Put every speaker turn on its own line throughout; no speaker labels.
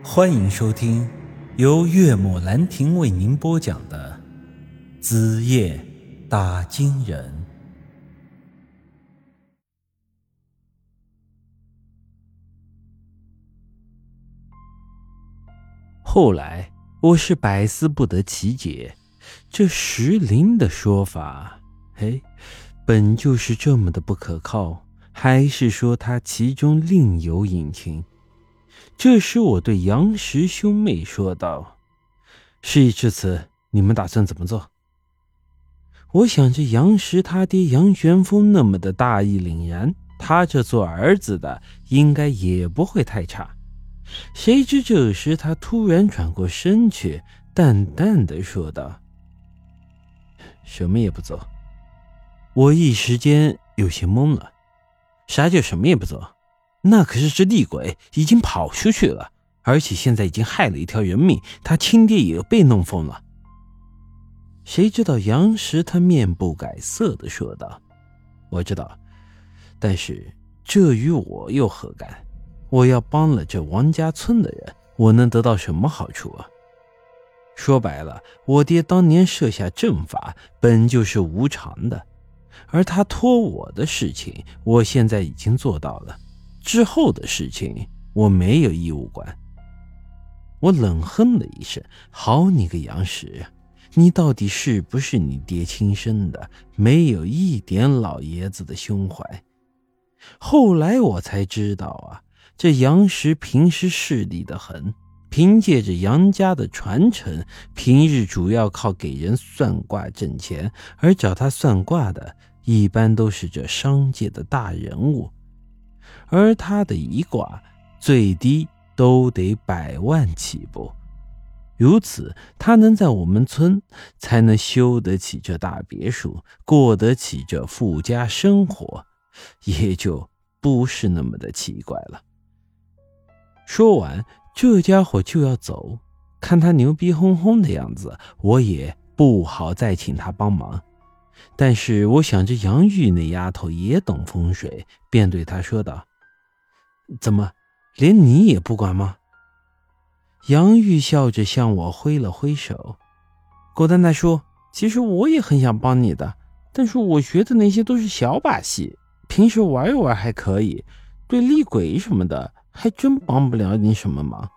欢迎收听由岳母兰亭为您播讲的《子夜打金人》。后来我是百思不得其解，这石林的说法，哎，本就是这么的不可靠，还是说他其中另有隐情？这时，我对杨石兄妹说道：“事已至此，你们打算怎么做？”我想着杨石他爹杨玄风那么的大义凛然，他这做儿子的应该也不会太差。谁知这时他突然转过身去，淡淡的说道：“什么也不做。”我一时间有些懵了，啥叫什么也不做？那可是只厉鬼，已经跑出去了，而且现在已经害了一条人命，他亲爹也被弄疯了。谁知道杨石他面不改色的说道：“我知道，但是这与我又何干？我要帮了这王家村的人，我能得到什么好处啊？说白了，我爹当年设下阵法本就是无常的，而他托我的事情，我现在已经做到了。”之后的事情我没有义务管。我冷哼了一声：“好你个杨石，你到底是不是你爹亲生的？没有一点老爷子的胸怀。”后来我才知道啊，这杨石平时势利的很，凭借着杨家的传承，平日主要靠给人算卦挣钱，而找他算卦的，一般都是这商界的大人物。而他的一卦最低都得百万起步，如此他能在我们村才能修得起这大别墅，过得起这富家生活，也就不是那么的奇怪了。说完，这家伙就要走，看他牛逼哄哄的样子，我也不好再请他帮忙。但是我想着杨玉那丫头也懂风水，便对她说道。怎么，连你也不管吗？杨玉笑着向我挥了挥手。狗蛋大叔，其实我也很想帮你的，但是我学的那些都是小把戏，平时玩一玩还可以，对厉鬼什么的还真帮不了你什么忙。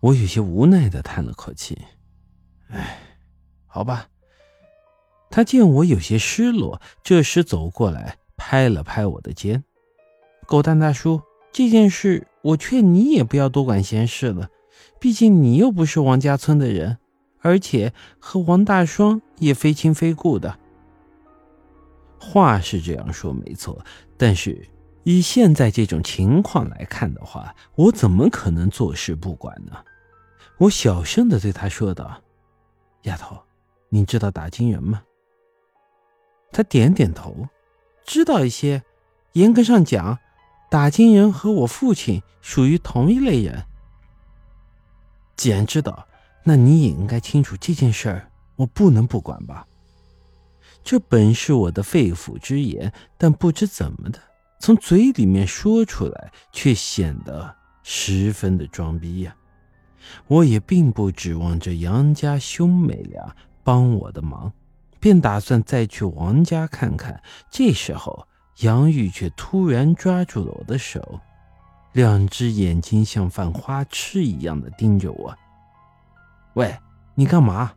我有些无奈的叹了口气，唉，好吧。他见我有些失落，这时走过来拍了拍我的肩。狗蛋大叔，这件事我劝你也不要多管闲事了，毕竟你又不是王家村的人，而且和王大双也非亲非故的。话是这样说没错，但是以现在这种情况来看的话，我怎么可能坐视不管呢？我小声的对他说道：“丫头，你知道打金人吗？”他点点头，知道一些。严格上讲。打金人和我父亲属于同一类人。既然知道，那你也应该清楚这件事儿，我不能不管吧？这本是我的肺腑之言，但不知怎么的，从嘴里面说出来，却显得十分的装逼呀。我也并不指望着杨家兄妹俩帮我的忙，便打算再去王家看看。这时候。杨玉却突然抓住了我的手，两只眼睛像犯花痴一样的盯着我。喂，你干嘛？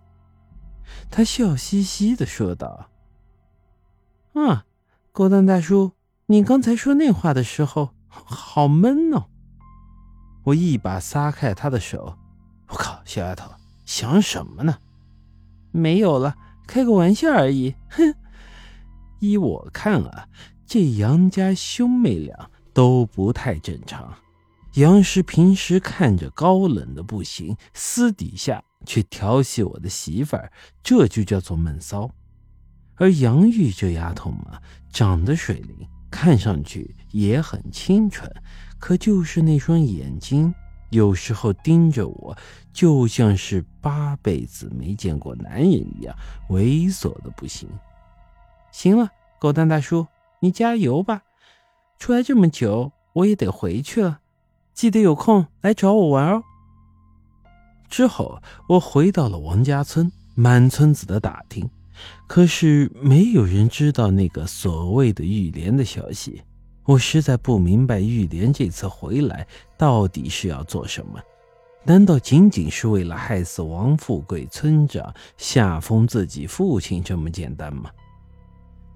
他笑嘻嘻的说道：“啊，狗蛋大叔，你刚才说那话的时候好闷哦。”我一把撒开他的手。我靠，小丫头想什么呢？没有了，开个玩笑而已。哼，依我看啊。这杨家兄妹俩都不太正常。杨氏平时看着高冷的不行，私底下却调戏我的媳妇儿，这就叫做闷骚。而杨玉这丫头嘛，长得水灵，看上去也很清纯，可就是那双眼睛，有时候盯着我，就像是八辈子没见过男人一样，猥琐的不行。行了，狗蛋大叔。你加油吧，出来这么久，我也得回去了。记得有空来找我玩哦。之后，我回到了王家村，满村子的打听，可是没有人知道那个所谓的玉莲的消息。我实在不明白玉莲这次回来到底是要做什么？难道仅仅是为了害死王富贵村长、吓疯自己父亲这么简单吗？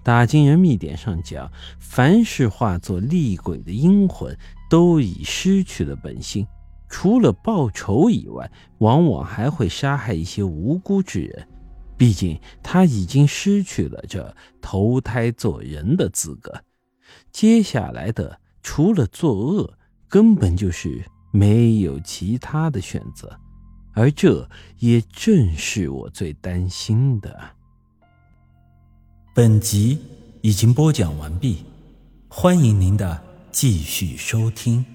打金人秘典上讲，凡是化作厉鬼的阴魂，都已失去了本性，除了报仇以外，往往还会杀害一些无辜之人。毕竟他已经失去了这投胎做人的资格，接下来的除了作恶，根本就是没有其他的选择，而这也正是我最担心的。
本集已经播讲完毕，欢迎您的继续收听。